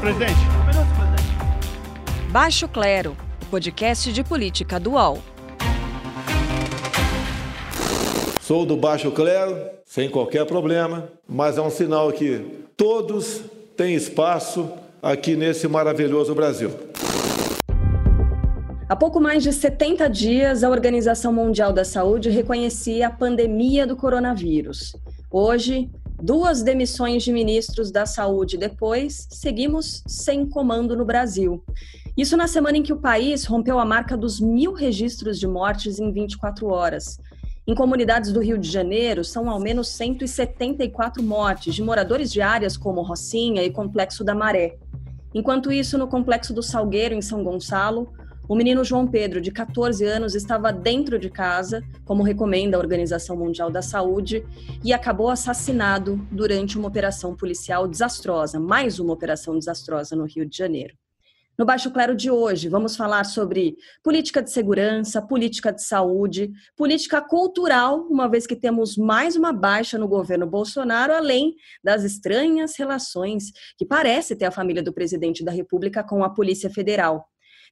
presidente. Um minuto, presidente. Baixo Clero, o podcast de política dual. Sou do Baixo Clero, sem qualquer problema, mas é um sinal que todos têm espaço aqui nesse maravilhoso Brasil. Há pouco mais de 70 dias, a Organização Mundial da Saúde reconhecia a pandemia do coronavírus. Hoje, duas demissões de ministros da saúde depois, seguimos sem comando no Brasil. Isso na semana em que o país rompeu a marca dos mil registros de mortes em 24 horas. Em comunidades do Rio de Janeiro, são ao menos 174 mortes de moradores de áreas como Rocinha e Complexo da Maré. Enquanto isso, no Complexo do Salgueiro, em São Gonçalo, o menino João Pedro, de 14 anos, estava dentro de casa, como recomenda a Organização Mundial da Saúde, e acabou assassinado durante uma operação policial desastrosa, mais uma operação desastrosa no Rio de Janeiro. No Baixo Clero de hoje, vamos falar sobre política de segurança, política de saúde, política cultural, uma vez que temos mais uma baixa no governo Bolsonaro, além das estranhas relações que parece ter a família do presidente da República com a Polícia Federal.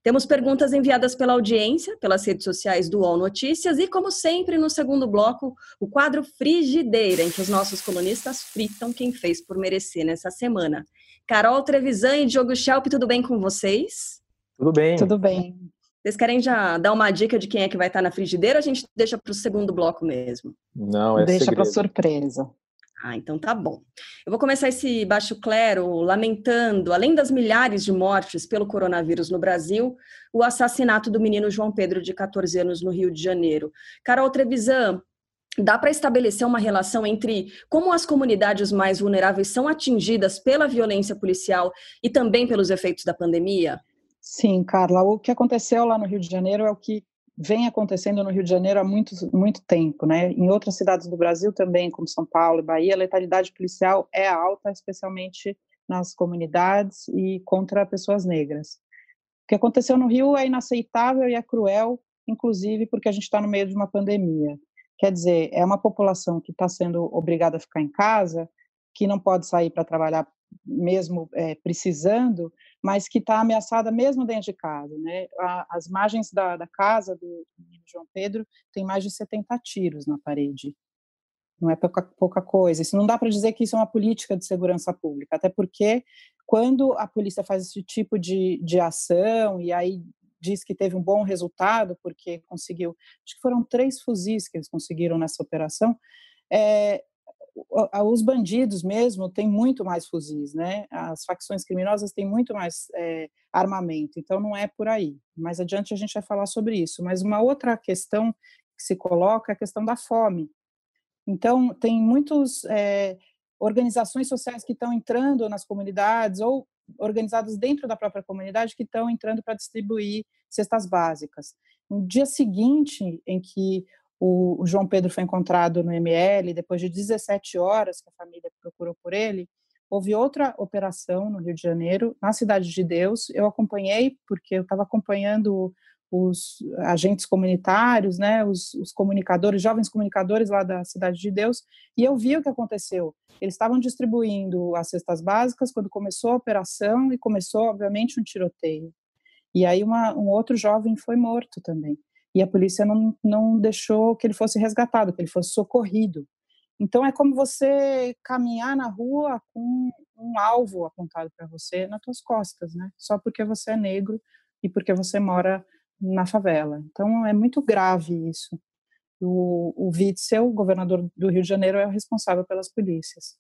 Temos perguntas enviadas pela audiência, pelas redes sociais do UOL Notícias e, como sempre, no segundo bloco, o quadro Frigideira, em que os nossos colunistas fritam quem fez por merecer nessa semana. Carol Trevisan e Diogo Schelp, tudo bem com vocês? Tudo bem. Tudo bem. Vocês querem já dar uma dica de quem é que vai estar na frigideira ou a gente deixa para o segundo bloco mesmo? Não, é Deixa para surpresa. Ah, então tá bom. Eu vou começar esse baixo clero lamentando, além das milhares de mortes pelo coronavírus no Brasil, o assassinato do menino João Pedro, de 14 anos, no Rio de Janeiro. Carol Trevisan, dá para estabelecer uma relação entre como as comunidades mais vulneráveis são atingidas pela violência policial e também pelos efeitos da pandemia? Sim, Carla. O que aconteceu lá no Rio de Janeiro é o que vem acontecendo no Rio de Janeiro há muito, muito tempo, né? Em outras cidades do Brasil também, como São Paulo e Bahia, a letalidade policial é alta, especialmente nas comunidades e contra pessoas negras. O que aconteceu no Rio é inaceitável e é cruel, inclusive porque a gente está no meio de uma pandemia. Quer dizer, é uma população que está sendo obrigada a ficar em casa, que não pode sair para trabalhar mesmo é, precisando, mas que está ameaçada mesmo dentro de casa. Né? As margens da, da casa do menino João Pedro tem mais de 70 tiros na parede. Não é pouca, pouca coisa. Isso não dá para dizer que isso é uma política de segurança pública, até porque quando a polícia faz esse tipo de, de ação e aí diz que teve um bom resultado porque conseguiu, acho que foram três fuzis que eles conseguiram nessa operação, é, os bandidos mesmo têm muito mais fuzis, né? As facções criminosas têm muito mais é, armamento, então não é por aí. Mais adiante a gente vai falar sobre isso. Mas uma outra questão que se coloca é a questão da fome. Então tem muitas é, organizações sociais que estão entrando nas comunidades ou organizadas dentro da própria comunidade que estão entrando para distribuir cestas básicas. No dia seguinte em que o, o, João Pedro foi encontrado no ML, depois de 17 horas que a família procurou por ele, houve outra operação no Rio de Janeiro, na Cidade de Deus. Eu acompanhei, porque eu estava acompanhando os agentes comunitários, né, os, os, comunicadores, jovens comunicadores lá da Cidade de Deus, e eu vi o que aconteceu. Eles estavam distribuindo as cestas básicas quando começou a operação e começou, obviamente, um tiroteio. E aí uma, um outro jovem foi morto também e a polícia não, não deixou que ele fosse resgatado, que ele fosse socorrido. Então é como você caminhar na rua com um alvo apontado para você nas suas costas, né? Só porque você é negro e porque você mora na favela. Então é muito grave isso. O, o Witzel, governador do Rio de Janeiro, é o responsável pelas polícias.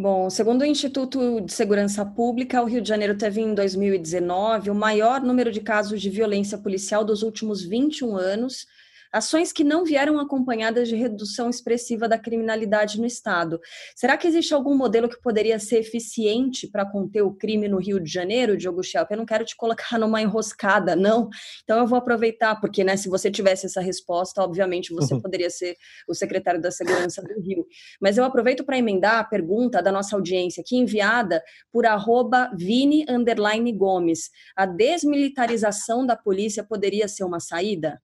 Bom, segundo o Instituto de Segurança Pública, o Rio de Janeiro teve em 2019 o maior número de casos de violência policial dos últimos 21 anos, ações que não vieram acompanhadas de redução expressiva da criminalidade no Estado. Será que existe algum modelo que poderia ser eficiente para conter o crime no Rio de Janeiro, Diogo Schelp? Eu não quero te colocar numa enroscada, não. Então eu vou aproveitar, porque né, se você tivesse essa resposta, obviamente você uhum. poderia ser o secretário da Segurança do Rio. Mas eu aproveito para emendar a pergunta da nossa audiência aqui, enviada por arroba Vini Gomes. A desmilitarização da polícia poderia ser uma saída?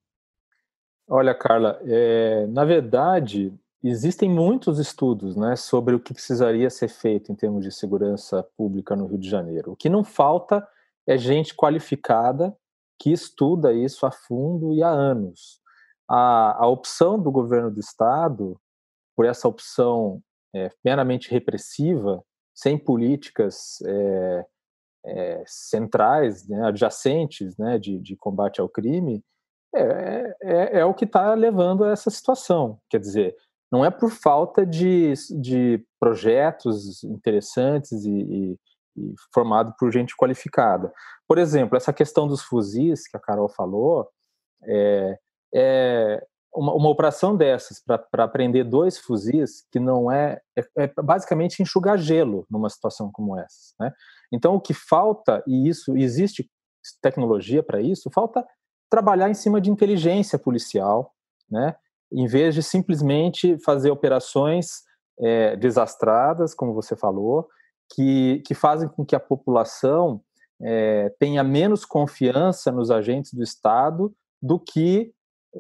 Olha, Carla, é, na verdade, existem muitos estudos né, sobre o que precisaria ser feito em termos de segurança pública no Rio de Janeiro. O que não falta é gente qualificada que estuda isso a fundo e há anos. A, a opção do governo do Estado, por essa opção é, meramente repressiva, sem políticas é, é, centrais, né, adjacentes né, de, de, combate ao crime, é, é, é o que está levando a essa situação. Quer dizer, não é por falta de, de projetos interessantes e, e, e formado por gente qualificada. Por exemplo, essa questão dos fuzis que a Carol falou, é, é uma, uma, operação dessas para prender dois fuzis que não é, é, é, basicamente enxugar gelo numa situação como essa. Né? Então o que falta e isso existe tecnologia para isso, falta trabalhar em cima de inteligência policial, né? Em vez de simplesmente fazer operações é, desastradas, como você falou, que, que fazem com que a população é, tenha menos confiança nos agentes do Estado do que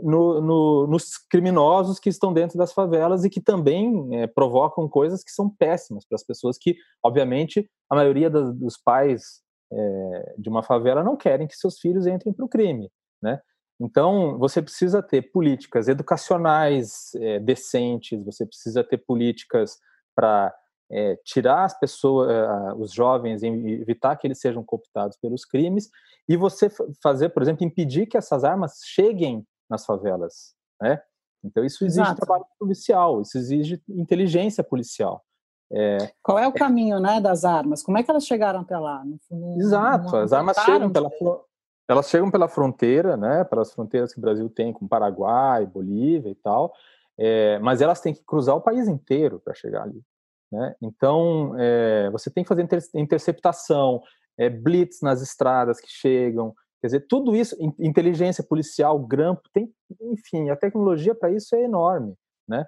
no, no, nos criminosos que estão dentro das favelas e que também é, provocam coisas que são péssimas para as pessoas que, obviamente, a maioria das, dos pais é, de uma favela não querem que seus filhos entrem para o crime, né? Então, você precisa ter políticas educacionais é, decentes, você precisa ter políticas para é, tirar as pessoas, uh, os jovens, evitar que eles sejam cooptados pelos crimes, e você fazer, por exemplo, impedir que essas armas cheguem nas favelas, né? Então isso exige Exato. trabalho policial, isso exige inteligência policial. É, Qual é o caminho, né, das armas? Como é que elas chegaram até lá? Não, Exato, não as armas chegam pela elas chegam pela fronteira, né, pelas fronteiras que o Brasil tem com Paraguai, Bolívia e tal, é, mas elas têm que cruzar o país inteiro para chegar ali. Né? Então, é, você tem que fazer inter interceptação, é, blitz nas estradas que chegam, quer dizer, tudo isso, inteligência policial, grampo, tem, enfim, a tecnologia para isso é enorme. Né?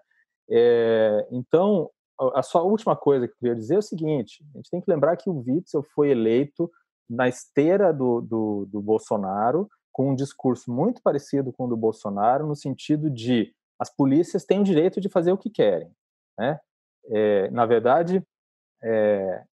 Então, a sua última coisa que eu queria dizer é o seguinte: a gente tem que lembrar que o Witzel foi eleito na esteira do, do, do Bolsonaro, com um discurso muito parecido com o do Bolsonaro, no sentido de as polícias têm o direito de fazer o que querem. Né? É, na verdade, é,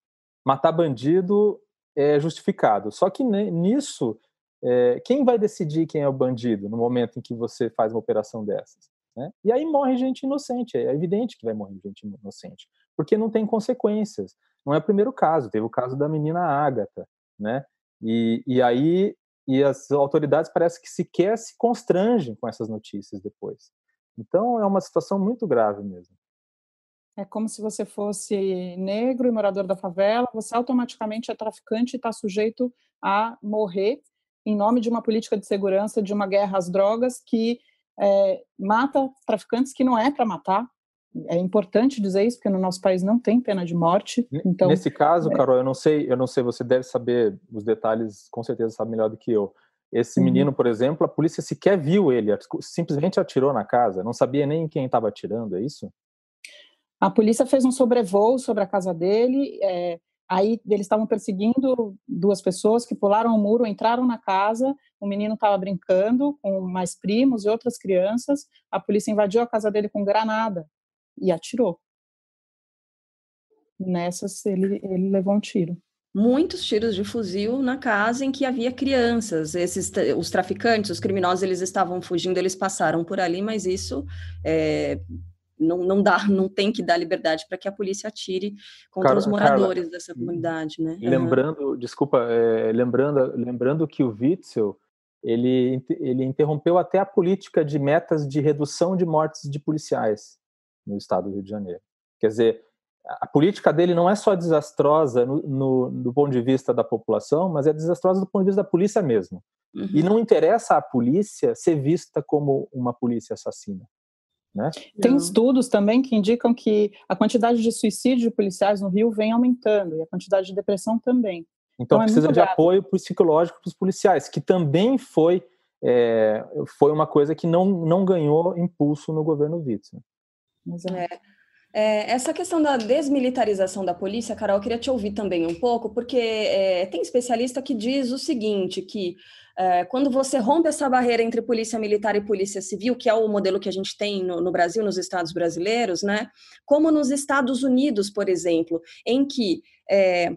matar bandido é justificado. Só que nisso, é, quem vai decidir quem é o bandido no momento em que você faz uma operação dessas? Né? E aí morre gente inocente. É evidente que vai morrer gente inocente, porque não tem consequências. Não é o primeiro caso. Teve o caso da menina Ágata, né? E, e aí e as autoridades parece que sequer se constrangem com essas notícias depois. Então é uma situação muito grave mesmo. É como se você fosse negro e morador da favela, você automaticamente é traficante e está sujeito a morrer em nome de uma política de segurança, de uma guerra às drogas que é, mata traficantes que não é para matar. É importante dizer isso porque no nosso país não tem pena de morte. Então nesse caso, é... Carol, eu não sei, eu não sei, você deve saber os detalhes, com certeza sabe melhor do que eu. Esse uhum. menino, por exemplo, a polícia sequer viu ele, simplesmente atirou na casa, não sabia nem quem estava atirando, é isso? A polícia fez um sobrevoo sobre a casa dele, é, aí eles estavam perseguindo duas pessoas que pularam o muro, entraram na casa, o menino estava brincando com mais primos e outras crianças, a polícia invadiu a casa dele com granada e atirou. Nessas ele, ele levou um tiro muitos tiros de fuzil na casa em que havia crianças. Esses, os traficantes, os criminosos, eles estavam fugindo, eles passaram por ali, mas isso é, não, não dá, não tem que dar liberdade para que a polícia atire contra Carla, os moradores Carla, dessa comunidade, né? Lembrando, uhum. desculpa, é, lembrando, lembrando que o Witzel ele, ele interrompeu até a política de metas de redução de mortes de policiais no estado do Rio de Janeiro. Quer dizer, a política dele não é só desastrosa no, no, do ponto de vista da população, mas é desastrosa do ponto de vista da polícia mesmo. Uhum. E não interessa à polícia ser vista como uma polícia assassina. Né? Tem estudos também que indicam que a quantidade de suicídios de policiais no Rio vem aumentando e a quantidade de depressão também. Então, então é precisa de grave. apoio psicológico para os policiais, que também foi, é, foi uma coisa que não, não ganhou impulso no governo Witzel. É. É, essa questão da desmilitarização da polícia, Carol, eu queria te ouvir também um pouco, porque é, tem especialista que diz o seguinte, que é, quando você rompe essa barreira entre polícia militar e polícia civil, que é o modelo que a gente tem no, no Brasil, nos estados brasileiros, né? Como nos Estados Unidos, por exemplo, em que é,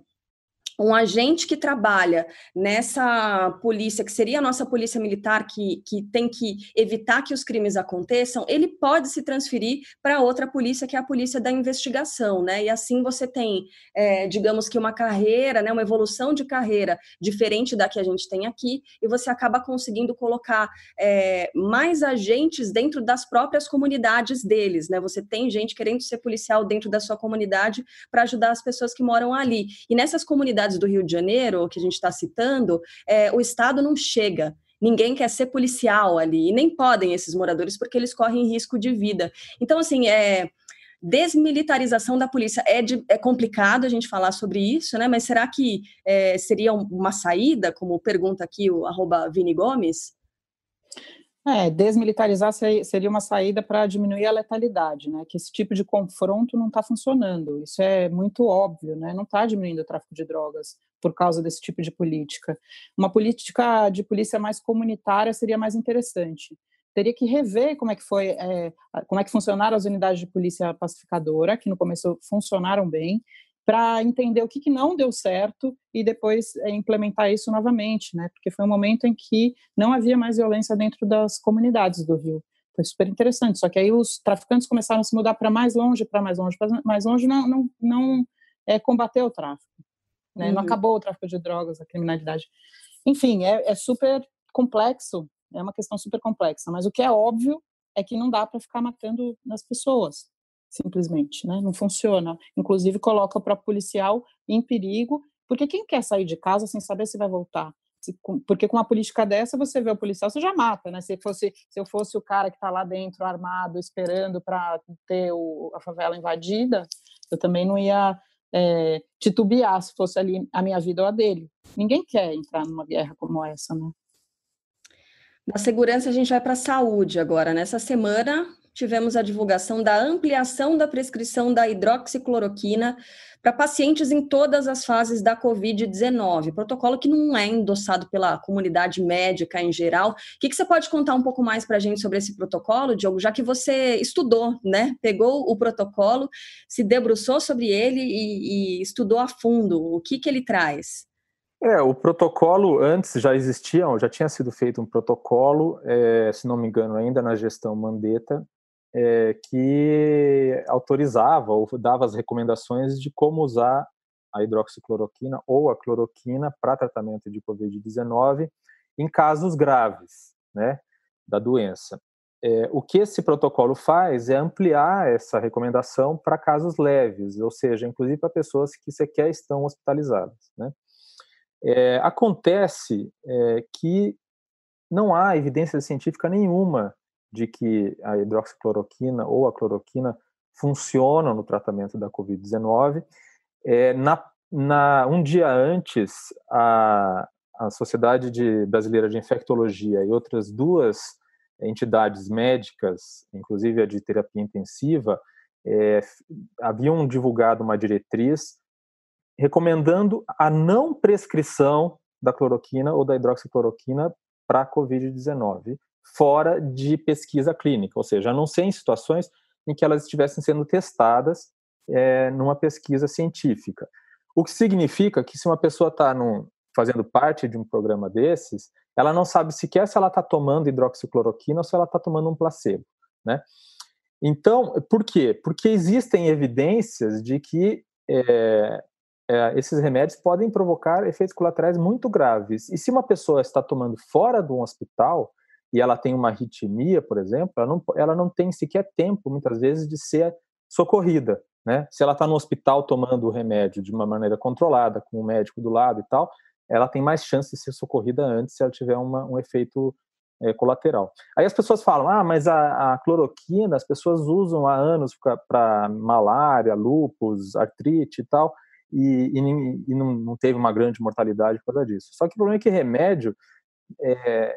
um agente que trabalha nessa polícia, que seria a nossa polícia militar, que, que tem que evitar que os crimes aconteçam, ele pode se transferir para outra polícia, que é a polícia da investigação, né? E assim você tem, é, digamos que uma carreira, né, uma evolução de carreira diferente da que a gente tem aqui, e você acaba conseguindo colocar é, mais agentes dentro das próprias comunidades deles, né? Você tem gente querendo ser policial dentro da sua comunidade para ajudar as pessoas que moram ali. E nessas comunidades cidades do Rio de Janeiro, que a gente está citando, é, o Estado não chega. Ninguém quer ser policial ali, e nem podem esses moradores, porque eles correm risco de vida. Então, assim, é, desmilitarização da polícia é, de, é, complicado a gente falar sobre isso, né? Mas será que é, seria uma saída, como pergunta aqui o arroba Vini Gomes? É, desmilitarizar seria uma saída para diminuir a letalidade, né? Que esse tipo de confronto não está funcionando. Isso é muito óbvio, né? Não está diminuindo o tráfico de drogas por causa desse tipo de política. Uma política de polícia mais comunitária seria mais interessante. Teria que rever como é que foi, é, como é que funcionaram as unidades de polícia pacificadora, que no começo funcionaram bem, para entender o que, que, não deu certo e depois é, implementar isso novamente, né? Porque foi um momento em que não havia mais violência dentro das comunidades do Rio. Foi super interessante. Só que aí os traficantes começaram a se mudar para mais longe, para mais longe, para mais longe, não, não, não é, combateu o tráfico. Né? Uhum. Não acabou o tráfico de drogas, a criminalidade. Enfim, é, é super complexo, é uma questão super complexa. Mas o que é óbvio é que não dá para ficar matando nas pessoas simplesmente, né? Não funciona. Inclusive coloca próprio policial em perigo, porque quem quer sair de casa sem saber se vai voltar? porque com uma política dessa você vê o policial, você já mata, né? Se fosse, se eu fosse o cara que está lá dentro armado, esperando para ter o, a favela invadida, eu também não ia é, titubear se fosse ali a minha vida ou a dele. Ninguém quer entrar numa guerra como essa, né? Da segurança a gente vai para a saúde agora. Nessa semana tivemos a divulgação da ampliação da prescrição da hidroxicloroquina para pacientes em todas as fases da Covid-19, protocolo que não é endossado pela comunidade médica em geral. O que, que você pode contar um pouco mais para a gente sobre esse protocolo, Diogo, já que você estudou, né? Pegou o protocolo, se debruçou sobre ele e, e estudou a fundo o que, que ele traz. É, o protocolo antes já existia, já tinha sido feito um protocolo, é, se não me engano, ainda na gestão Mandetta, é, que autorizava ou dava as recomendações de como usar a hidroxicloroquina ou a cloroquina para tratamento de Covid-19 em casos graves né, da doença. É, o que esse protocolo faz é ampliar essa recomendação para casos leves, ou seja, inclusive para pessoas que sequer estão hospitalizadas. Né? É, acontece é, que não há evidência científica nenhuma de que a hidroxicloroquina ou a cloroquina funcionam no tratamento da Covid-19. É, na, na, um dia antes, a, a Sociedade de Brasileira de Infectologia e outras duas entidades médicas, inclusive a de terapia intensiva, é, haviam divulgado uma diretriz recomendando a não prescrição da cloroquina ou da hidroxicloroquina para a Covid-19 fora de pesquisa clínica, ou seja, a não ser em situações em que elas estivessem sendo testadas é, numa pesquisa científica. O que significa que se uma pessoa está fazendo parte de um programa desses, ela não sabe sequer se ela está tomando hidroxicloroquina ou se ela está tomando um placebo, né? Então, por quê? Porque existem evidências de que é, é, esses remédios podem provocar efeitos colaterais muito graves. E se uma pessoa está tomando fora de um hospital, e ela tem uma arritmia, por exemplo, ela não, ela não tem sequer tempo, muitas vezes, de ser socorrida. Né? Se ela está no hospital tomando o remédio de uma maneira controlada, com o médico do lado e tal, ela tem mais chance de ser socorrida antes se ela tiver uma, um efeito é, colateral. Aí as pessoas falam, ah, mas a, a cloroquina as pessoas usam há anos para malária, lúpus, artrite e tal, e, e, e não, não, teve uma grande mortalidade por causa disso. Só que o problema é que remédio é,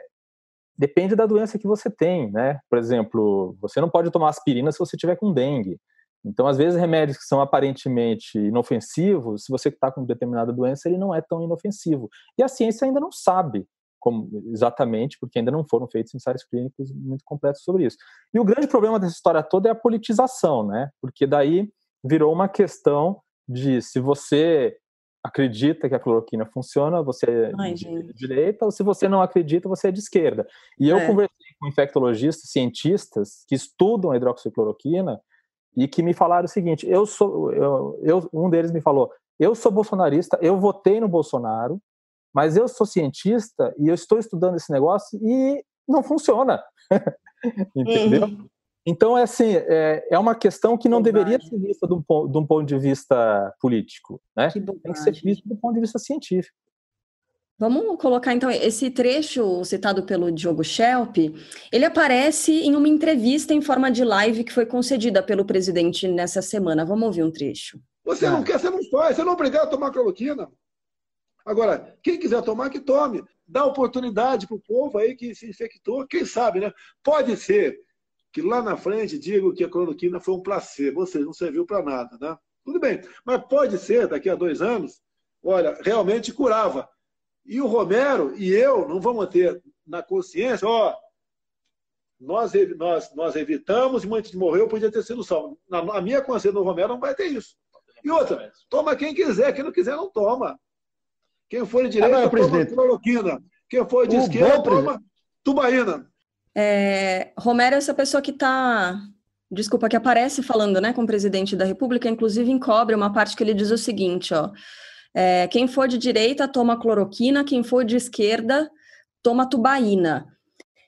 depende da doença que você tem, né? Por exemplo, você não pode tomar aspirina se você tiver com dengue. Então, às vezes, remédios que são aparentemente inofensivos, se você está com determinada doença, ele não é tão inofensivo. E a ciência ainda não sabe como, exatamente porque ainda não foram feitos ensaios clínicos muito completos sobre isso. E o grande problema dessa história toda é a politização, né? Porque daí virou uma questão de se você acredita que a cloroquina funciona, você é Ai, de direita, ou se você não acredita, você é de esquerda. E eu é. conversei com infectologistas, cientistas que estudam a hidroxicloroquina e que me falaram o seguinte: eu sou, eu, eu, um deles me falou, eu sou bolsonarista, eu votei no Bolsonaro, mas eu sou cientista e eu estou estudando esse negócio e não funciona, entendeu? Uhum. Então, é assim, é, é uma questão que não deveria ser vista de um, de um, ponto de vista político, né? Que Tem que ser vista do ponto de vista científico. Vamos colocar então esse trecho citado pelo Diogo Schelp. Ele aparece em uma entrevista em forma de live que foi concedida pelo presidente nessa semana. Vamos ouvir um trecho. Você não quer, você não faz, você não é obrigado a tomar cloroquina. Agora, quem quiser tomar, que tome. Dá oportunidade para o povo aí que se infectou. Quem sabe, né? Pode ser que lá na frente digam que a cloroquina foi um placebo, ou seja, não serviu para nada, né? Tudo bem, mas pode ser, daqui a dois anos, olha, realmente curava. E o Romero e eu não vamos ter na consciência, ó, nós, nós, nós evitamos e morrer podia ter sido salvo. Na, na minha consciência do Romero não vai ter isso. E outra, toma quem quiser, quem não quiser não toma. Quem for de direita, ah, toma cloroquina. Quem for de o esquerda, toma tubaína. É, Romero é essa pessoa que está, desculpa, que aparece falando né, com o presidente da República, inclusive encobre uma parte que ele diz o seguinte: ó, é, quem for de direita toma cloroquina, quem for de esquerda toma tubaína.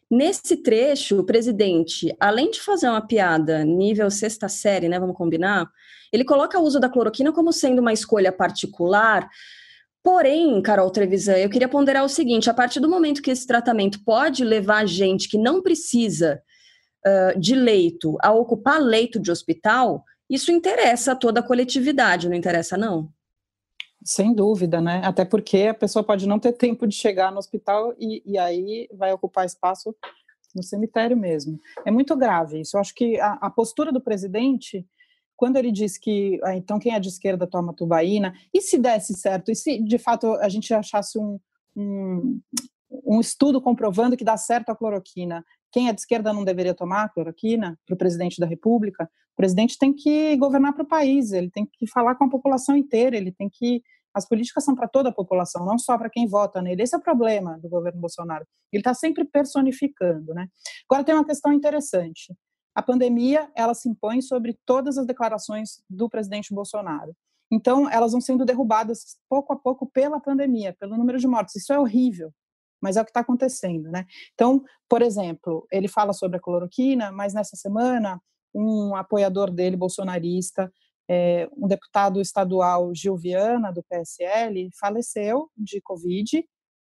Nesse trecho, o presidente, além de fazer uma piada nível sexta série, né, vamos combinar, ele coloca o uso da cloroquina como sendo uma escolha particular Porém, Carol Trevisan, eu queria ponderar o seguinte: a partir do momento que esse tratamento pode levar gente que não precisa uh, de leito a ocupar leito de hospital, isso interessa a toda a coletividade, não interessa, não? Sem dúvida, né? Até porque a pessoa pode não ter tempo de chegar no hospital e, e aí vai ocupar espaço no cemitério mesmo. É muito grave isso. Eu acho que a, a postura do presidente quando ele diz que ah, então quem é de esquerda toma tubaína, e se desse certo, e se de fato a gente achasse um, um, um estudo comprovando que dá certo a cloroquina, quem é de esquerda não deveria tomar cloroquina para o presidente da República? O presidente tem que governar para o país, ele tem que falar com a população inteira, ele tem que. As políticas são para toda a população, não só para quem vota nele. Esse é o problema do governo Bolsonaro. Ele está sempre personificando, né? Agora tem uma questão interessante a pandemia ela se impõe sobre todas as declarações do presidente Bolsonaro. Então, elas vão sendo derrubadas pouco a pouco pela pandemia, pelo número de mortes. Isso é horrível, mas é o que está acontecendo, né? Então, por exemplo, ele fala sobre a cloroquina, mas nessa semana, um apoiador dele, bolsonarista, é, um deputado estadual, Gil Viana, do PSL, faleceu de Covid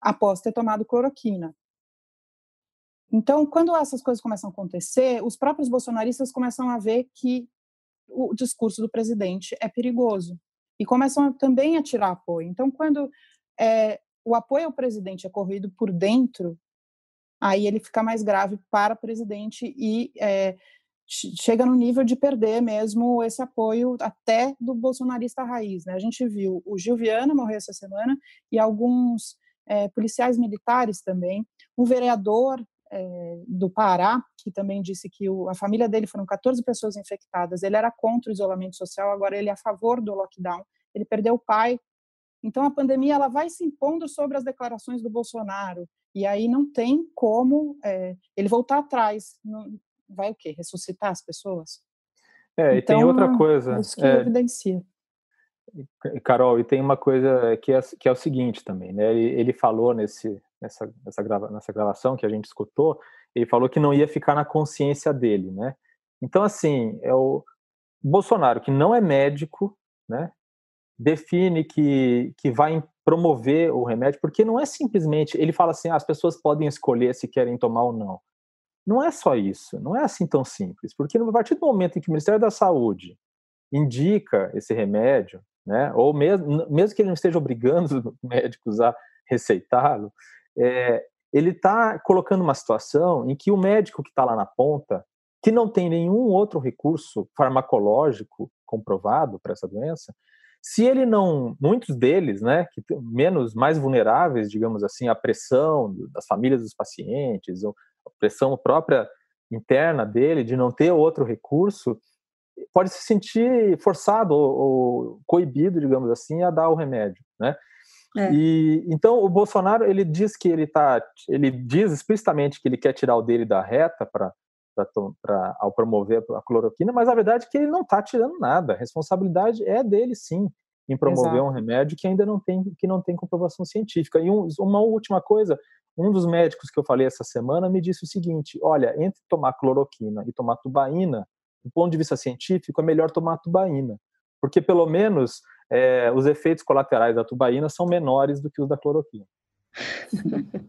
após ter tomado cloroquina. Então, quando essas coisas começam a acontecer, os próprios bolsonaristas começam a ver que o discurso do presidente é perigoso e começam também a tirar apoio. Então, quando é, o apoio ao presidente é corrido por dentro, aí ele fica mais grave para o presidente e é, chega no nível de perder mesmo esse apoio até do bolsonarista raiz. Né? A gente viu o Gil Viana morrer essa semana e alguns é, policiais militares também, um vereador é, do Pará, que também disse que o, a família dele foram 14 pessoas infectadas. Ele era contra o isolamento social, agora ele é a favor do lockdown. Ele perdeu o pai. Então a pandemia ela vai se impondo sobre as declarações do Bolsonaro e aí não tem como é, ele voltar atrás. Não, vai o quê? Ressuscitar as pessoas? É, e tem outra então, coisa. Isso que é, evidencia. Carol, e tem uma coisa que é, que é o seguinte também, né? Ele, ele falou nesse, nessa, nessa, grava, nessa gravação que a gente escutou, ele falou que não ia ficar na consciência dele, né? Então, assim, é o Bolsonaro, que não é médico, né? Define que, que vai promover o remédio, porque não é simplesmente. Ele fala assim: ah, as pessoas podem escolher se querem tomar ou não. Não é só isso, não é assim tão simples, porque a partir do momento em que o Ministério da Saúde indica esse remédio, né, ou mesmo, mesmo que ele não esteja obrigando os médicos a receitá-lo, é, ele está colocando uma situação em que o médico que está lá na ponta, que não tem nenhum outro recurso farmacológico comprovado para essa doença, Se ele não, muitos deles, né, que menos mais vulneráveis, digamos assim, à pressão das famílias dos pacientes, a pressão própria interna dele de não ter outro recurso, pode se sentir forçado ou, ou coibido, digamos assim, a dar o remédio, né? É. E então o Bolsonaro ele diz que ele tá, ele diz explicitamente que ele quer tirar o dele da reta para ao promover a cloroquina, mas a verdade é que ele não está tirando nada. A responsabilidade é dele, sim, em promover Exato. um remédio que ainda não tem que não tem comprovação científica. E um, uma última coisa, um dos médicos que eu falei essa semana me disse o seguinte: olha, entre tomar cloroquina e tomar tubaína, do ponto de vista científico, é melhor tomar tubaína, porque pelo menos é, os efeitos colaterais da tubaína são menores do que os da cloroquina.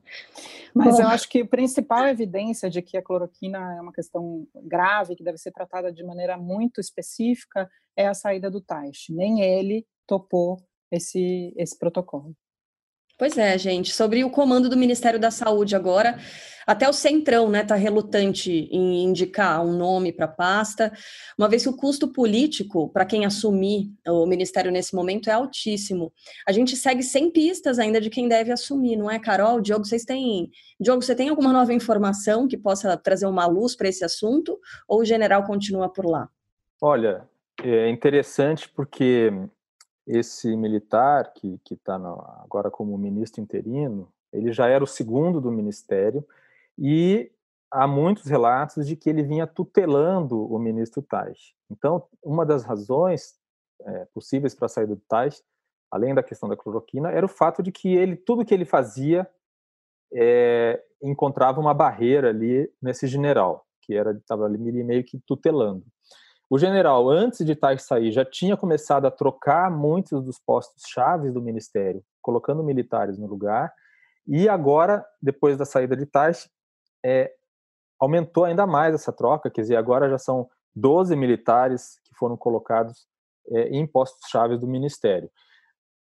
Mas Bom. eu acho que a principal evidência de que a cloroquina é uma questão grave, que deve ser tratada de maneira muito específica, é a saída do Taish. Nem ele topou esse, esse protocolo. Pois é, gente. Sobre o comando do Ministério da Saúde agora, até o Centrão está né, relutante em indicar um nome para a pasta, uma vez que o custo político para quem assumir o Ministério nesse momento é altíssimo. A gente segue sem pistas ainda de quem deve assumir, não é, Carol? Diogo, vocês têm. Diogo, você tem alguma nova informação que possa trazer uma luz para esse assunto? Ou o general continua por lá? Olha, é interessante porque esse militar que está agora como ministro interino, ele já era o segundo do ministério e há muitos relatos de que ele vinha tutelando o ministro Tais. Então, uma das razões é, possíveis para a saída do Tais, além da questão da cloroquina, era o fato de que ele tudo que ele fazia é, encontrava uma barreira ali nesse general, que era estava ali meio que tutelando. O general, antes de Tais sair, já tinha começado a trocar muitos dos postos chaves do ministério, colocando militares no lugar, e agora, depois da saída de Tais, é, aumentou ainda mais essa troca, quer dizer, agora já são 12 militares que foram colocados é, em postos chaves do ministério.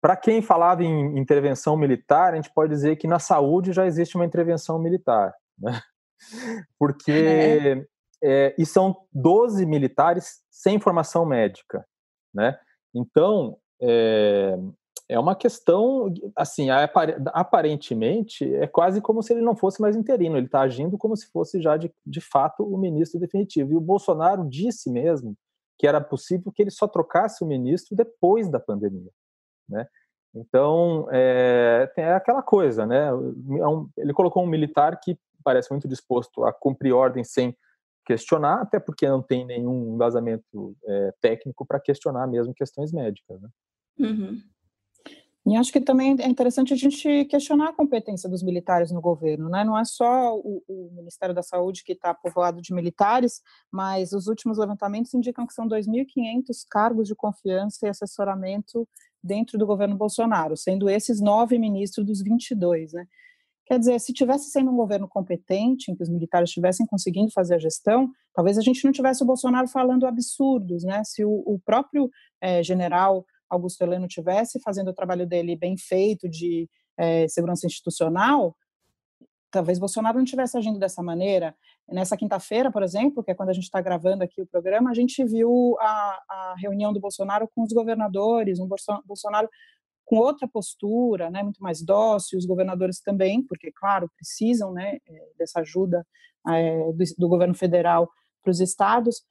Para quem falava em intervenção militar, a gente pode dizer que na saúde já existe uma intervenção militar, né? porque é é, e são 12 militares sem formação médica, né? Então, é, é uma questão, assim, aparentemente, é quase como se ele não fosse mais interino, ele está agindo como se fosse já, de, de fato, o ministro definitivo. E o Bolsonaro disse mesmo que era possível que ele só trocasse o ministro depois da pandemia, né? Então, é, é aquela coisa, né? É ele colocou um militar que parece muito disposto a cumprir ordens sem questionar, até porque não tem nenhum embasamento é, técnico para questionar mesmo questões médicas. Né? Uhum. E acho que também é interessante a gente questionar a competência dos militares no governo, né? Não é só o, o Ministério da Saúde que está povoado de militares, mas os últimos levantamentos indicam que são 2.500 cargos de confiança e assessoramento dentro do governo Bolsonaro, sendo esses nove ministros dos 22, né? Quer dizer, se tivesse sendo um governo competente, em que os militares estivessem conseguindo fazer a gestão, talvez a gente não tivesse o Bolsonaro falando absurdos, né? Se o, o próprio é, general Augusto Heleno tivesse fazendo o trabalho dele bem feito de é, segurança institucional, talvez Bolsonaro não estivesse agindo dessa maneira. Nessa quinta-feira, por exemplo, que é quando a gente está gravando aqui o programa, a gente viu a, a reunião do Bolsonaro com os governadores, um Bolsonaro com outra postura, né, muito mais dócil, os governadores também, porque, claro, precisam né, eh, dessa ajuda é, do, do, governo federal para os estados.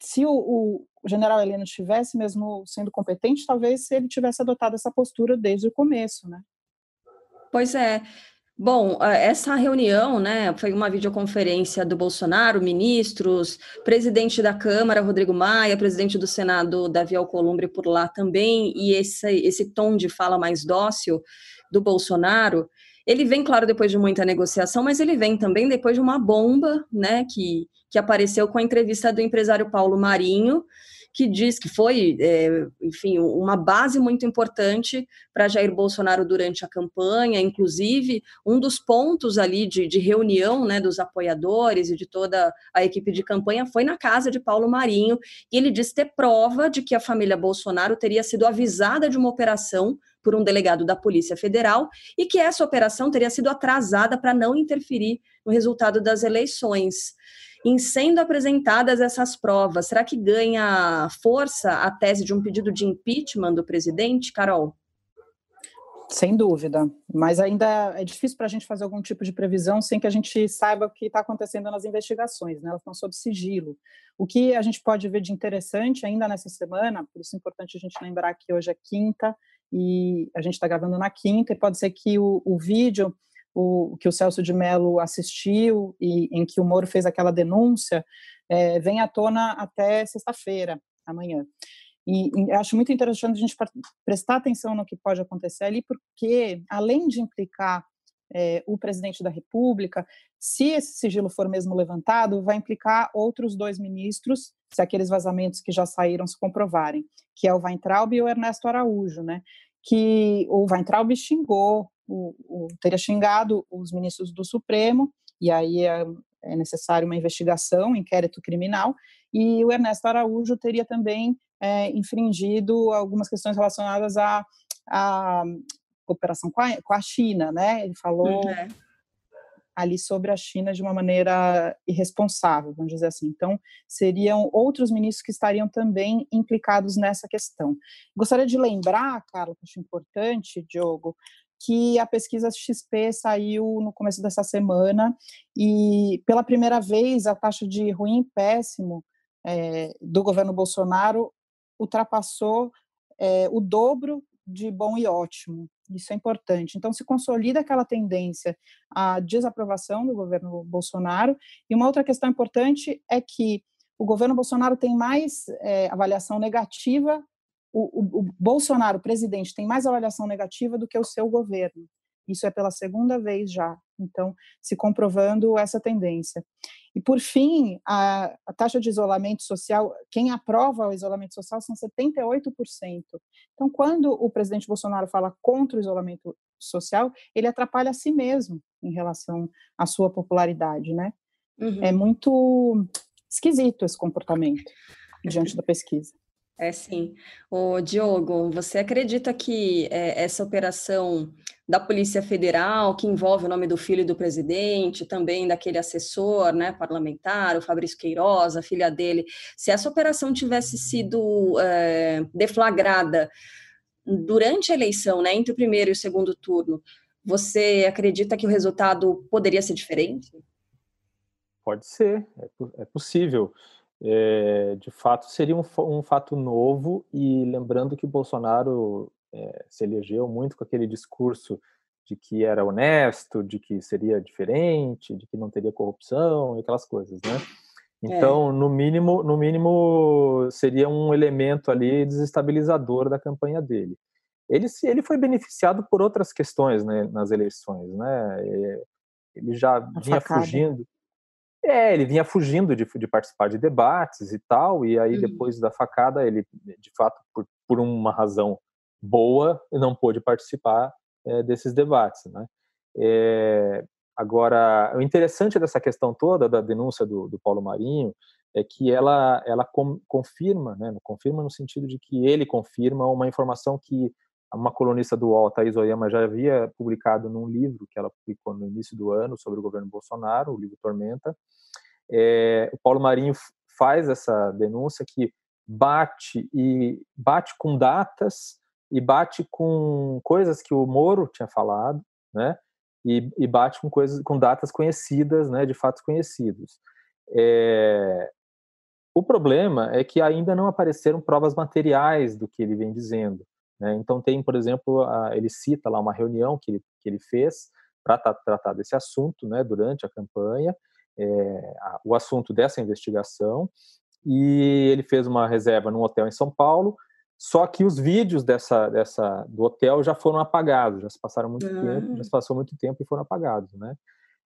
Se o, o, general Heleno estivesse mesmo sendo competente, talvez ele tivesse adotado essa postura desde o começo, né? Pois é. Bom, essa reunião, né, foi uma videoconferência do Bolsonaro, ministros, presidente da Câmara, Rodrigo Maia, presidente do Senado, Davi Alcolumbre, por lá também, e esse, esse tom de fala mais dócil do Bolsonaro, ele vem, claro, depois de muita negociação, mas ele vem também depois de uma bomba, né, que, que apareceu com a entrevista do empresário Paulo Marinho, que diz que foi, é, enfim, uma base muito importante para Jair Bolsonaro durante a campanha, inclusive um dos pontos ali de, de reunião né, dos apoiadores e de toda a equipe de campanha foi na casa de Paulo Marinho, e ele disse ter prova de que a família Bolsonaro teria sido avisada de uma operação por um delegado da Polícia Federal e que essa operação teria sido atrasada para não interferir no resultado das eleições. Em sendo apresentadas essas provas, será que ganha força a tese de um pedido de impeachment do presidente, Carol? Sem dúvida, mas ainda é difícil para a gente fazer algum tipo de previsão sem que a gente saiba o que está acontecendo nas investigações, né? elas estão sob sigilo. O que a gente pode ver de interessante ainda nessa semana, por isso é importante a gente lembrar que hoje é quinta e a gente está gravando na quinta, e pode ser que o, o vídeo o, que o Celso de Mello assistiu e em que o Moro fez aquela denúncia é, venha à tona até sexta-feira, amanhã. E, e acho muito interessante a gente prestar atenção no que pode acontecer ali, porque, além de implicar é, o presidente da República, se esse sigilo for mesmo levantado, vai implicar outros dois ministros, se aqueles vazamentos que já saíram se comprovarem, que é o Weintraub e o Ernesto Araújo, né? Que o Weintraub xingou, o, o, teria xingado os ministros do Supremo, e aí é, é necessário uma investigação, um inquérito criminal, e o Ernesto Araújo teria também é, infringido algumas questões relacionadas à, à cooperação com a, com a, China, né? Ele falou uhum. ali sobre a China de uma maneira irresponsável, vamos dizer assim. Então, seriam outros ministros que estariam também implicados nessa questão. Gostaria de lembrar, Carla, que acho importante, Diogo, que a pesquisa XP saiu no começo dessa semana e, pela primeira vez, a taxa de ruim e péssimo é, do governo Bolsonaro ultrapassou é, o dobro de bom e ótimo. Isso é importante. Então, se consolida aquela tendência à desaprovação do governo Bolsonaro. E uma outra questão importante é que o governo Bolsonaro tem mais é, avaliação negativa, o, o, o Bolsonaro, o presidente, tem mais avaliação negativa do que o seu governo. Isso é pela segunda vez já. Então, se comprovando essa tendência. E, por fim, a, a, taxa de isolamento social, quem aprova o isolamento social são 78%. Então, quando o presidente Bolsonaro fala contra o isolamento social, ele atrapalha a si mesmo em relação à sua popularidade, né? Uhum. É muito esquisito esse comportamento diante da pesquisa. É sim. O Diogo, você acredita que é, essa operação da Polícia Federal, que envolve o nome do filho do presidente, também daquele assessor né, parlamentar, o Fabrício Queiroz, a filha dele, se essa operação tivesse sido é, deflagrada durante a eleição, né, entre o primeiro e o segundo turno, você acredita que o resultado poderia ser diferente? Pode ser, é, é possível é, de fato seria um, um, fato novo e lembrando que o Bolsonaro é, se elegeu muito com aquele discurso de que era honesto, de que seria diferente, de que não teria corrupção e aquelas coisas, né? Então, é. no mínimo, no mínimo seria um elemento ali desestabilizador da campanha dele. Ele ele foi beneficiado por outras questões, né, nas eleições, né? Ele já A vinha facada. fugindo é, ele vinha fugindo de, de, participar de debates e tal, e aí uhum. depois da facada ele, de fato, por, por uma razão boa, não pôde participar é, desses debates, né? É, agora, o interessante dessa questão toda da denúncia do, do Paulo Marinho é que ela, ela com, confirma, né? Confirma no sentido de que ele confirma uma informação que uma colunista do UOL, Thais Oyama, já havia publicado num livro que ela publicou no início do ano sobre o governo Bolsonaro, o livro Tormenta. É, o Paulo Marinho faz essa denúncia que bate e bate com datas e bate com coisas que o Moro tinha falado, né? E, e bate com coisas com datas conhecidas, né? De fatos conhecidos. É, o problema é que ainda não apareceram provas materiais do que ele vem dizendo. Né? Então, tem, por exemplo, a, ele cita lá uma reunião que ele, que ele fez para tratar desse assunto né, durante a campanha, é, a, o assunto dessa investigação, e ele fez uma reserva num hotel em São Paulo, só que os vídeos dessa, dessa do hotel já foram apagados, já se passaram muito tempo, já se passou muito tempo e foram apagados, né?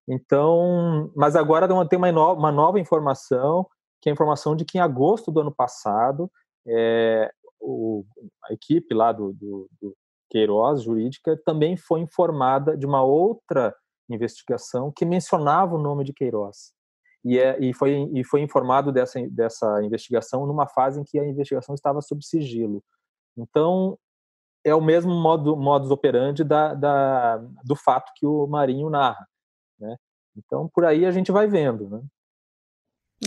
Então, mas agora tem uma, no, uma nova informação, que é a informação de que em agosto do ano passado, é, o, a equipe lá do, do, do Queiroz, jurídica, também foi informada de uma outra investigação que mencionava o nome de Queiroz. E, é, e, foi, e foi informado dessa, dessa investigação numa fase em que a investigação estava sob sigilo. Então, é o mesmo modo, modus operandi da, da, do fato que o Marinho narra. Né? Então, por aí a gente vai vendo. Né?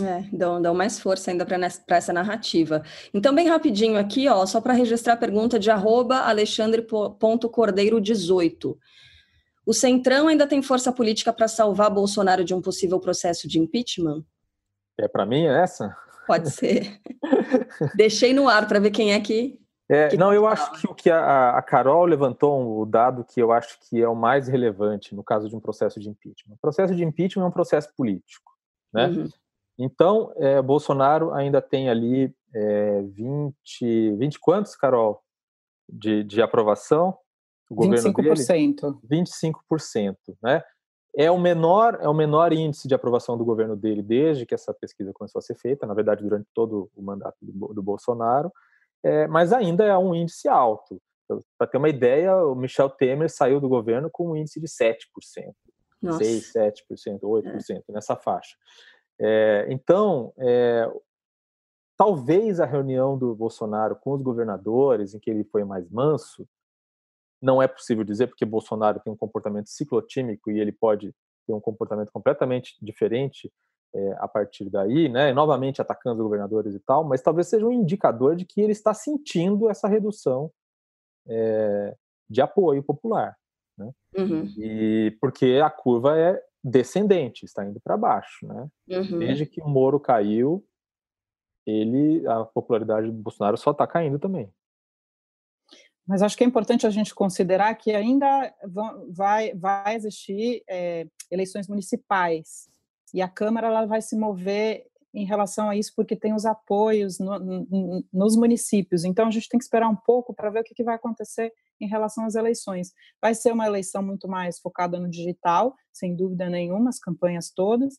É, dão, dão mais força ainda para essa narrativa. Então, bem rapidinho aqui, ó, só para registrar a pergunta de arroba alexandre.cordeiro18. O Centrão ainda tem força política para salvar Bolsonaro de um possível processo de impeachment? É para mim é essa? Pode ser. Deixei no ar para ver quem é que. É, que não, eu acho que o que a, a Carol levantou o dado que eu acho que é o mais relevante no caso de um processo de impeachment. O processo de impeachment é um processo político, né? Uhum. Então, é, Bolsonaro ainda tem ali é, 20, 20 quantos, Carol, de, de aprovação? O governo 25%. Dele? 25%, né? É o menor é o menor índice de aprovação do governo dele desde que essa pesquisa começou a ser feita, na verdade durante todo o mandato do, do Bolsonaro, é, mas ainda é um índice alto. Para ter uma ideia, o Michel Temer saiu do governo com um índice de 7%, Nossa. 6, 7%, 8%, é. nessa faixa. É, então, é, talvez a reunião do Bolsonaro com os governadores, em que ele foi mais manso, não é possível dizer, porque Bolsonaro tem um comportamento ciclotímico e ele pode ter um comportamento completamente diferente é, a partir daí, né? novamente atacando os governadores e tal, mas talvez seja um indicador de que ele está sentindo essa redução de apoio popular. Né? Uhum. E porque a curva é descendente, está indo para baixo, né? Uhum. Desde que o Moro caiu, ele a popularidade do Bolsonaro só está caindo também. Mas acho que é importante a gente considerar que ainda vai, vai existir é, eleições municipais e a Câmara ela vai se mover em relação a isso porque tem os apoios no, no, nos municípios. Então a gente tem que esperar um pouco para ver o que, que vai acontecer em relação às eleições. Vai ser uma eleição muito mais focada no digital, sem dúvida nenhuma, as campanhas todas,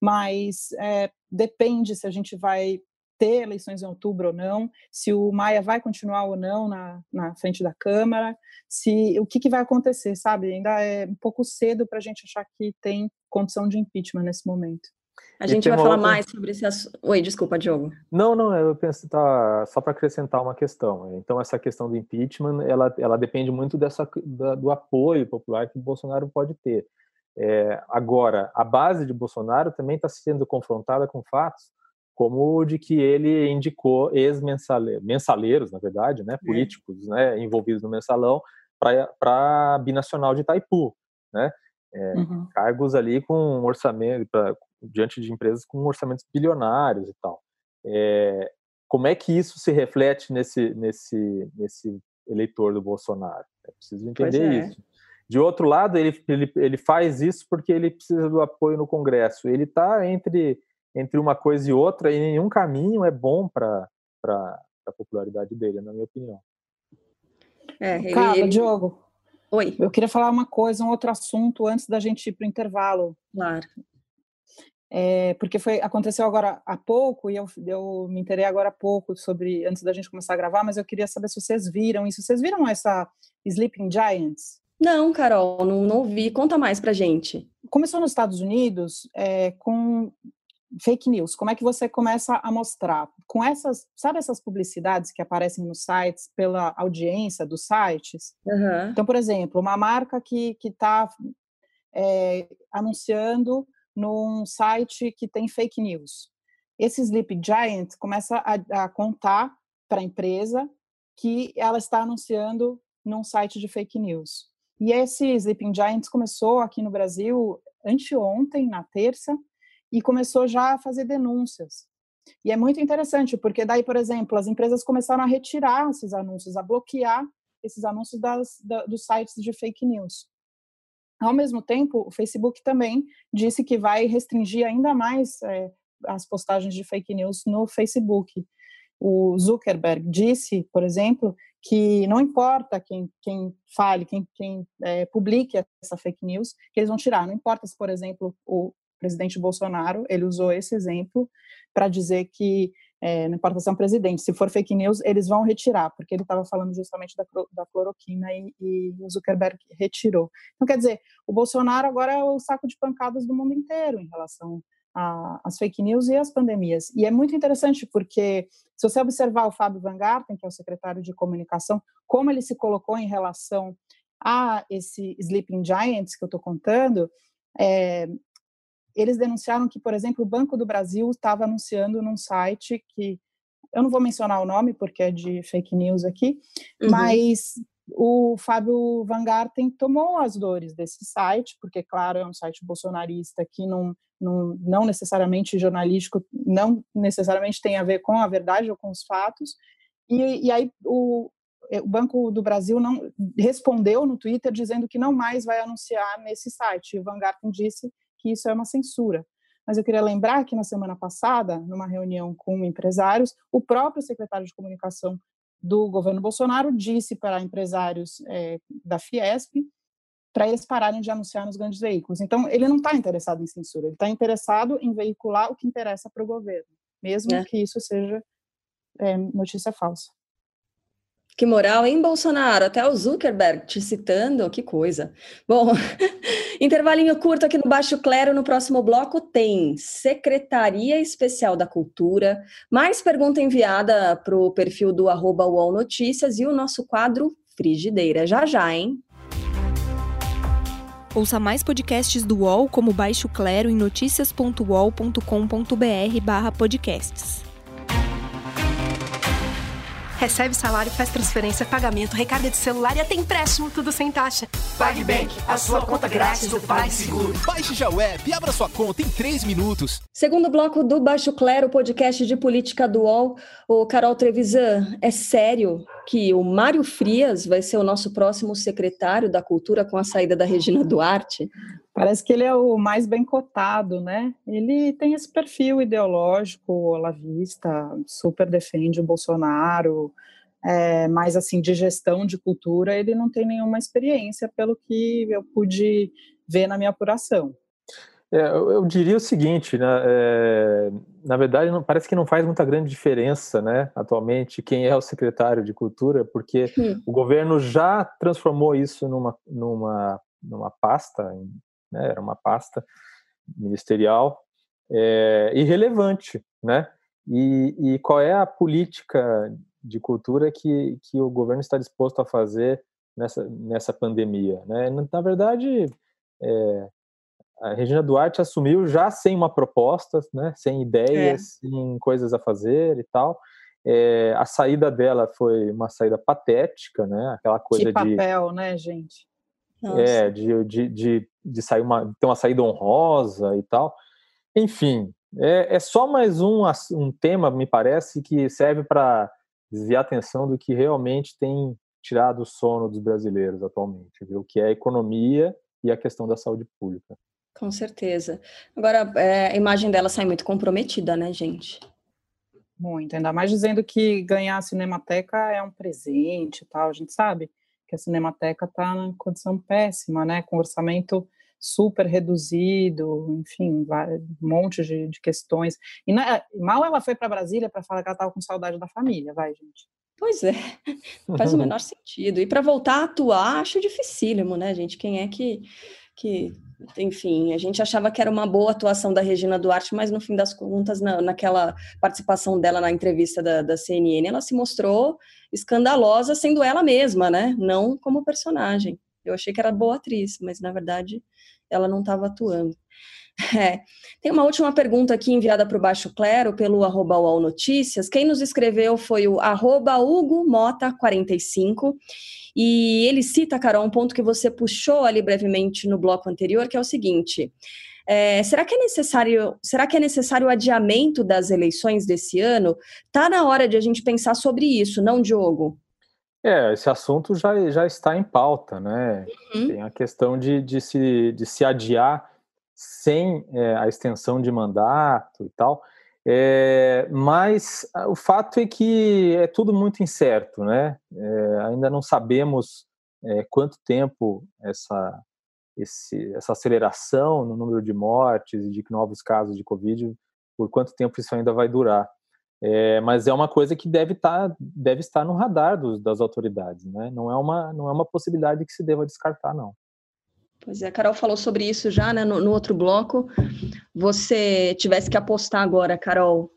mas é, depende se a gente vai ter eleições em outubro ou não, se o Maia vai continuar ou não na, na frente da Câmara, se o que, que vai acontecer, sabe? Ainda é um pouco cedo para a gente achar que tem condição de impeachment nesse momento. A gente vai falar outra... mais sobre esse assunto. Oi, desculpa, Diogo. Não, não, eu penso tá só para acrescentar uma questão. Então essa questão do impeachment, ela, ela depende muito dessa da, do apoio popular que Bolsonaro pode ter. É, agora, a base de Bolsonaro também está sendo confrontada com fatos como o de que ele indicou ex-mensaleiros, na verdade, né, é. políticos né, envolvidos no mensalão, para a binacional de Itaipu, né, é, uhum. cargos ali com um orçamento, pra, diante de empresas com orçamentos bilionários e tal. É, como é que isso se reflete nesse, nesse, nesse eleitor do Bolsonaro? É preciso entender é. isso. De outro lado, ele, ele, ele faz isso porque ele precisa do apoio no Congresso. Ele está entre entre uma coisa e outra, e nenhum caminho é bom para a popularidade dele, na minha opinião. É, ele, Carla, ele... Diogo. Oi. Eu queria falar uma coisa, um outro assunto antes da gente ir para o intervalo. Claro. É, porque foi aconteceu agora há pouco e eu, eu me interei agora há pouco sobre antes da gente começar a gravar, mas eu queria saber se vocês viram isso. Vocês viram essa Sleeping Giants? Não, Carol, não, não vi. Conta mais pra gente. Começou nos Estados Unidos é, com fake news, como é que você começa a mostrar? Com essas, sabe essas publicidades que aparecem nos sites pela audiência dos sites? Uhum. Então, por exemplo, uma marca que está é, anunciando num site que tem fake news. Esse Sleep Giant começa a, a contar para a empresa que ela está anunciando num site de fake news. E esse Sleeping Giants começou aqui no Brasil anteontem, na terça, e começou já a fazer denúncias. E é muito interessante, porque daí, por exemplo, as empresas começaram a retirar esses anúncios, a bloquear esses anúncios das, da, dos sites de fake news. Ao mesmo tempo, o Facebook também disse que vai restringir ainda mais é, as postagens de fake news no Facebook. O Zuckerberg disse, por exemplo, que não importa quem, quem fale, quem, quem é, publique essa fake news, que eles vão tirar. Não importa se, por exemplo, o presidente Bolsonaro, ele usou esse exemplo para dizer que é, não importa se é um presidente, se for fake news, eles vão retirar, porque ele estava falando justamente da, da cloroquina e, e, o Zuckerberg retirou. Então, quer dizer, o Bolsonaro agora é o saco de pancadas do mundo inteiro em relação às fake news e às pandemias. E é muito interessante porque, se você observar o Fábio Van Garten, que é o secretário de comunicação, como ele se colocou em relação a esse Sleeping Giants que eu estou contando, é, eles denunciaram que, por exemplo, o Banco do Brasil estava anunciando num site que eu não vou mencionar o nome porque é de fake news aqui, uhum. mas o Fábio Van Garten tomou as dores desse site, porque, claro, é um site bolsonarista que não, não, não necessariamente jornalístico, não necessariamente tem a ver com a verdade ou com os fatos, e, e aí o, o Banco do Brasil não respondeu no Twitter dizendo que não mais vai anunciar nesse site. E o Van Garten disse que isso é uma censura. Mas eu queria lembrar que na semana passada, numa reunião com empresários, o próprio secretário de comunicação do governo Bolsonaro disse para empresários é, da Fiesp para eles pararem de anunciar nos grandes veículos. Então, ele não está interessado em censura, ele está interessado em veicular o que interessa para o governo, mesmo é. que isso seja é, notícia falsa. Que moral, hein, Bolsonaro? Até o Zuckerberg te citando, que coisa. Bom, intervalinho curto aqui no Baixo Clero. No próximo bloco tem Secretaria Especial da Cultura, mais pergunta enviada para o perfil do arroba Notícias e o nosso quadro Frigideira. Já já, hein? Ouça mais podcasts do UOL como Baixo Clero em noticias.uol.com.br barra podcasts. Recebe salário, faz transferência, pagamento, recarga de celular e até empréstimo, tudo sem taxa. PagBank, a sua conta grátis do PagSeguro. Baixe já o app e abra sua conta em 3 minutos. Segundo bloco do Baixo Clero, podcast de política do UOL, o Carol Trevisan, é sério que o Mário Frias vai ser o nosso próximo secretário da Cultura com a saída da Regina Duarte? Parece que ele é o mais bem cotado, né? Ele tem esse perfil ideológico, olavista, super defende o Bolsonaro, é, mas assim, de gestão de cultura, ele não tem nenhuma experiência, pelo que eu pude ver na minha apuração. É, eu, eu, diria o seguinte, né, é, na verdade, não, parece que não faz muita grande diferença, né, atualmente, quem é o secretário de Cultura, porque hum. o governo já transformou isso numa, numa, numa pasta, né, era uma pasta ministerial é, irrelevante, né, e, e, qual é a política de cultura que, que o governo está disposto a fazer nessa, nessa pandemia, né, na verdade, é, a Regina Duarte assumiu já sem uma proposta, né, sem ideias, é. sem coisas a fazer e tal. É, a saída dela foi uma saída patética, né? Aquela coisa de papel, de, né, gente? Nossa. É, de, de, de, de, sair uma, ter uma saída honrosa e tal. Enfim, é, é só mais um, um tema, me parece, que serve para desviar a atenção do que realmente tem tirado o sono dos brasileiros atualmente, viu? Que é a economia e a questão da saúde pública. Com certeza. Agora, é, a imagem dela sai muito comprometida, né, gente? Muito, ainda mais dizendo que ganhar a Cinemateca é um presente e tal. A gente sabe que a Cinemateca está em condição péssima, né? Com orçamento super reduzido, enfim, um monte de, de questões. E na, mal ela foi para Brasília para falar que ela estava com saudade da família, vai, gente. Pois é, faz o menor sentido. E para voltar a atuar, acho dificílimo, né, gente? Quem é que, que enfim, a gente achava que era uma boa atuação da Regina Duarte, mas no fim das contas, na, naquela participação dela na entrevista da, da, CNN, ela se mostrou escandalosa sendo ela mesma, né? Não como personagem. Eu achei que era boa atriz, mas na verdade ela não estava atuando. É. Tem uma última pergunta aqui enviada para o Baixo Clero pelo arroba UOL Notícias. Quem nos escreveu foi o arroba Hugo Mota 45 e ele cita, Carol, um ponto que você puxou ali brevemente no bloco anterior, que é o seguinte. É, será que é necessário? Será que é necessário o adiamento das eleições desse ano? Tá na hora de a gente pensar sobre isso, não, Diogo? É, esse assunto já, já está em pauta, né? Uhum. Tem a questão de, de, se, de se adiar sem é, a extensão de mandato e tal. É, mas ah, o fato é que é tudo muito incerto, né? É, ainda não sabemos é, quanto tempo essa, esse, essa aceleração no número de mortes e de novos casos de Covid, por quanto tempo isso ainda vai durar. É, mas é uma coisa que deve tá, deve estar no radar dos, das autoridades, né? Não é, uma, não é uma possibilidade que se deva descartar, não. Pois é, a Carol falou sobre isso já, né, no, no outro bloco. Você tivesse que apostar agora, Carol,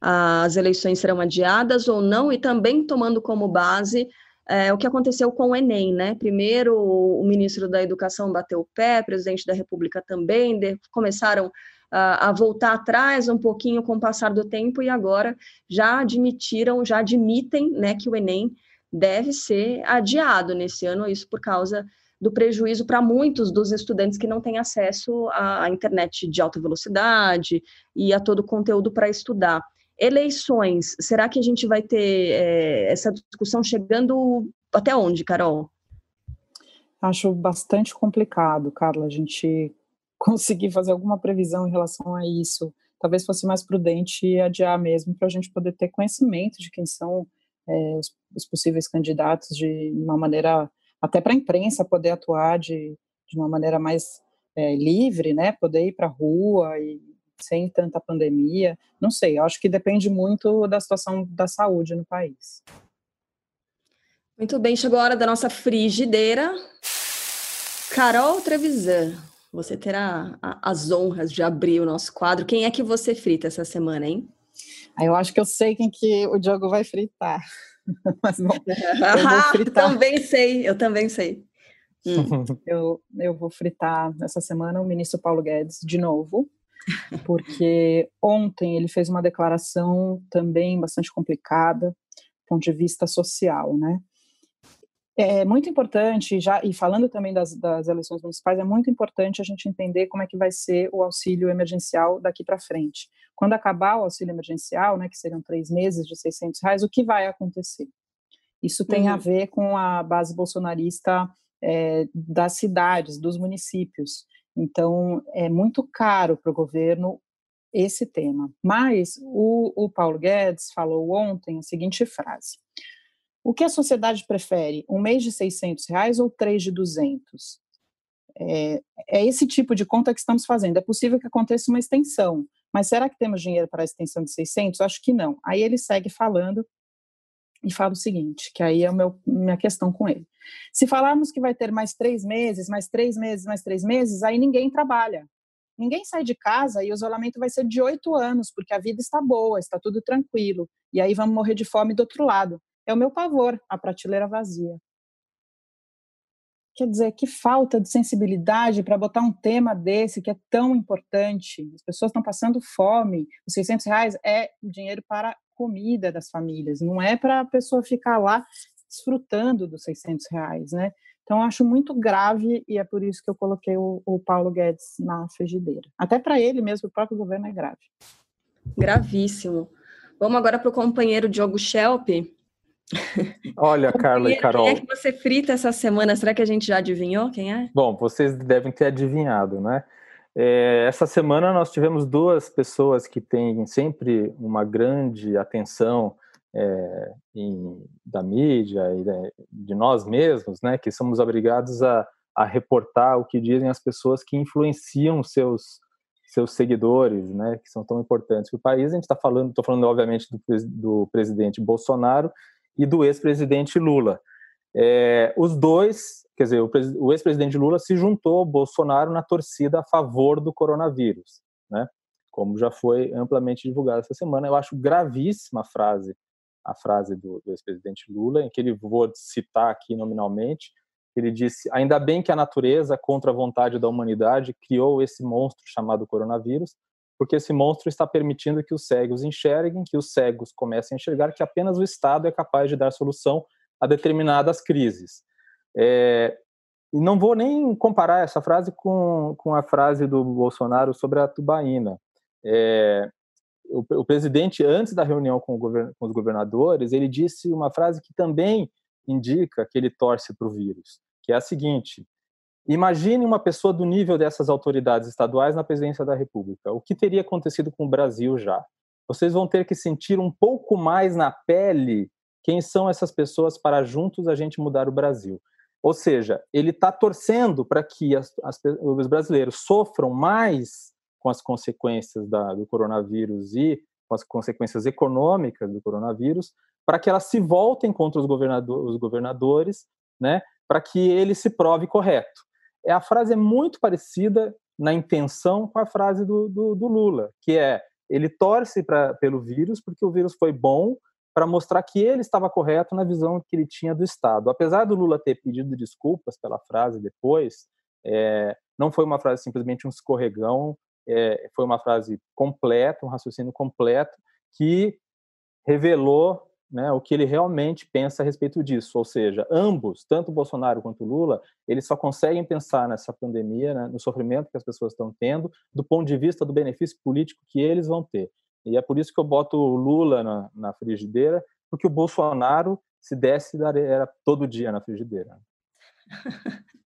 as eleições serão adiadas ou não, e também tomando como base é, o que aconteceu com o Enem, né? Primeiro o ministro da Educação bateu o pé, o presidente da República também, de, começaram a, a voltar atrás um pouquinho com o passar do tempo e agora já admitiram, já admitem, né, que o Enem deve ser adiado nesse ano, isso por causa do prejuízo para muitos dos estudantes que não têm acesso à internet de alta velocidade e a todo o conteúdo para estudar. Eleições, será que a gente vai ter é, essa discussão chegando até onde, Carol? Acho bastante complicado, Carla, a gente conseguir fazer alguma previsão em relação a isso. Talvez fosse mais prudente adiar mesmo para a gente poder ter conhecimento de quem são é, os, os, possíveis candidatos de uma maneira, até para a imprensa poder atuar de, de uma maneira mais é, livre, né? Poder ir para a rua e sem tanta pandemia. Não sei, acho que depende muito da situação da saúde no país. Muito bem, chegou a hora da nossa frigideira. Carol Trevisan, você terá as honras de abrir o nosso quadro. Quem é que você frita essa semana, hein? Eu acho que eu sei quem que o Diogo vai fritar. Mas bom, eu vou fritar. também sei, eu também sei. Hum. eu, eu vou fritar essa semana o ministro Paulo Guedes de novo, porque ontem ele fez uma declaração também bastante complicada, do ponto de vista social, né? É muito importante, já e falando também das, das eleições municipais, é muito importante a gente entender como é que vai ser o auxílio emergencial daqui para frente. Quando acabar o auxílio emergencial, né, que seriam três meses de 600 reais, o que vai acontecer? Isso tem uhum. a ver com a base bolsonarista é, das cidades, dos municípios. Então, é muito caro para o governo esse tema. Mas o, o Paulo Guedes falou ontem a seguinte frase: o que a sociedade prefere? Um mês de 600 reais ou três de 200? É, é, esse tipo de conta que estamos fazendo. É possível que aconteça uma extensão, mas será que temos dinheiro para a extensão de 600? Acho que não. Aí ele segue falando e fala o seguinte, que aí é a minha questão com ele. Se falarmos que vai ter mais três meses, mais três meses, mais três meses, aí ninguém trabalha. Ninguém sai de casa e o isolamento vai ser de oito anos, porque a vida está boa, está tudo tranquilo. E aí vamos morrer de fome do outro lado. É o meu pavor, a prateleira vazia. Quer dizer, que falta de sensibilidade para botar um tema desse que é tão importante. As pessoas estão passando fome. Os 600 reais é dinheiro para comida das famílias, não é para a pessoa ficar lá desfrutando dos 600 reais, né? Então, acho muito grave e é por isso que eu coloquei o, o Paulo Guedes na frigideira. Até para ele mesmo, o próprio governo é grave. Gravíssimo. Vamos agora para o companheiro Diogo Schelp. Olha, Carla e Carol. Quem é que você frita essa semana? Será que a gente já adivinhou quem é? Bom, vocês devem ter adivinhado, né? É, essa semana nós tivemos duas pessoas que têm sempre uma grande atenção é, em, da mídia e de, de, nós mesmos, né? Que somos obrigados a, a reportar o que dizem as pessoas que influenciam seus seus seguidores, né, que são tão importantes para o país. A gente está falando, estou falando obviamente do, do presidente Bolsonaro e do ex-presidente Lula. É, os dois, quer dizer, o, ex-presidente Lula se juntou ao Bolsonaro na torcida a favor do coronavírus, né? Como já foi amplamente divulgado essa semana. Eu acho gravíssima a frase, a frase do, do ex-presidente Lula, em que ele vou citar aqui nominalmente. Ele disse: ainda bem que a natureza, contra a vontade da humanidade, criou esse monstro chamado coronavírus, porque esse monstro está permitindo que os cegos enxerguem, que os cegos comecem a enxergar que apenas o Estado é capaz de dar solução a determinadas crises. É, e não vou nem comparar essa frase com, com a frase do Bolsonaro sobre a tubaína. É, o, o, presidente, antes da reunião com, govern, com os governadores, ele disse uma frase que também indica que ele torce para o vírus, que é a seguinte: Imagine uma pessoa do nível dessas autoridades estaduais na presidência da República. O que teria acontecido com o Brasil já? Vocês vão ter que sentir um pouco mais na pele quem são essas pessoas para juntos a gente mudar o Brasil. Ou seja, ele está torcendo para que as, as, os brasileiros sofram mais com as consequências da, do coronavírus e com as consequências econômicas do coronavírus, para que elas se voltem contra os, governador, os governadores, né, para que ele se prove correto a frase é muito parecida na intenção com a frase do, do, do Lula, que é ele torce pra, pelo vírus porque o vírus foi bom para mostrar que ele estava correto na visão que ele tinha do Estado. Apesar do Lula ter pedido desculpas pela frase depois, é, não foi uma frase simplesmente um escorregão, é, foi uma frase completa, um raciocínio completo que revelou né, o que ele realmente pensa a respeito disso. Ou seja, ambos, tanto Bolsonaro quanto Lula, eles só conseguem pensar nessa pandemia, né, no sofrimento que as pessoas estão tendo, do ponto de vista do benefício político que eles vão ter. E é por isso que eu boto o Lula na, na frigideira, porque o Bolsonaro, se desse, era todo dia na frigideira.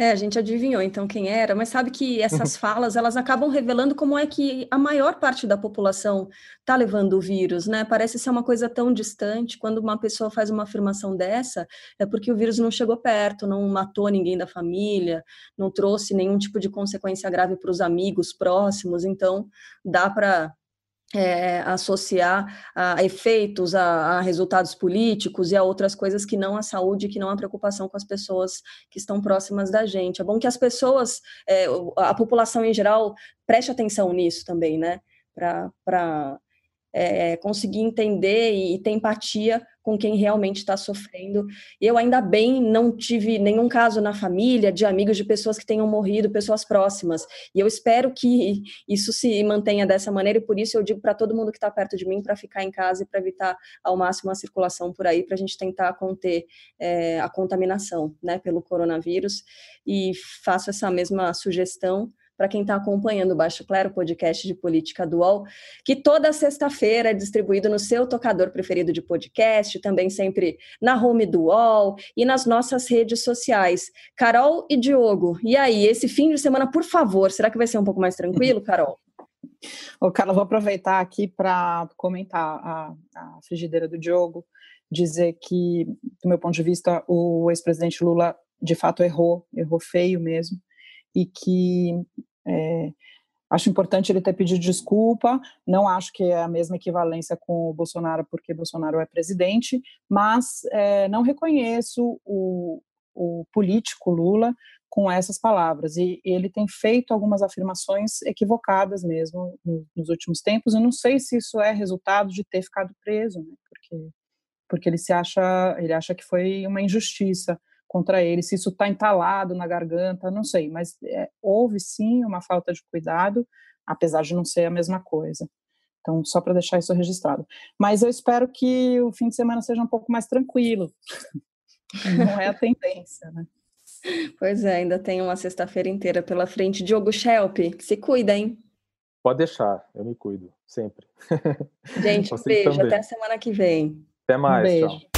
É, a gente adivinhou então quem era, mas sabe que essas falas elas acabam revelando como é que a maior parte da população está levando o vírus, né? Parece ser uma coisa tão distante. Quando uma pessoa faz uma afirmação dessa, é porque o vírus não chegou perto, não matou ninguém da família, não trouxe nenhum tipo de consequência grave para os amigos próximos. Então, dá para é, associar a efeitos, a, a, resultados políticos e a outras coisas que não a saúde, que não a preocupação com as pessoas que estão próximas da gente. É bom que as pessoas, é, a população em geral, preste atenção nisso também, né? Para é, conseguir entender e ter empatia com quem realmente está sofrendo. Eu ainda bem não tive nenhum caso na família, de amigos de pessoas que tenham morrido, pessoas próximas. E eu espero que isso se mantenha dessa maneira, e por isso eu digo para todo mundo que está perto de mim para ficar em casa e para evitar ao máximo a circulação por aí, para a gente tentar conter é, a contaminação né, pelo coronavírus. E faço essa mesma sugestão para quem está acompanhando o Baixo Clero, podcast de política dual, que toda sexta-feira é distribuído no seu tocador preferido de podcast, também sempre na home do UOL e nas nossas redes sociais. Carol e Diogo, e aí, esse fim de semana, por favor, será que vai ser um pouco mais tranquilo, Carol? Ô, Carla, vou aproveitar aqui para comentar a, a frigideira do Diogo, dizer que, do meu ponto de vista, o ex-presidente Lula de fato errou, errou feio mesmo, e que é, acho importante ele ter pedido desculpa, não acho que é a mesma equivalência com o Bolsonaro, porque Bolsonaro é presidente, mas é, não reconheço o, o político Lula com essas palavras. E ele tem feito algumas afirmações equivocadas mesmo nos últimos tempos. Eu não sei se isso é resultado de ter ficado preso, né? porque porque ele se acha ele acha que foi uma injustiça contra ele, se isso está entalado na garganta, não sei, mas é, houve sim uma falta de cuidado, apesar de não ser a mesma coisa. Então, só para deixar isso registrado. Mas eu espero que o fim de semana seja um pouco mais tranquilo. Não é a tendência, né? Pois é, ainda tem uma sexta-feira inteira pela frente. Diogo Schelp, se cuida, hein? Pode deixar, eu me cuido, sempre. Gente, um beijo, também. até semana que vem. Até mais, um beijo. tchau.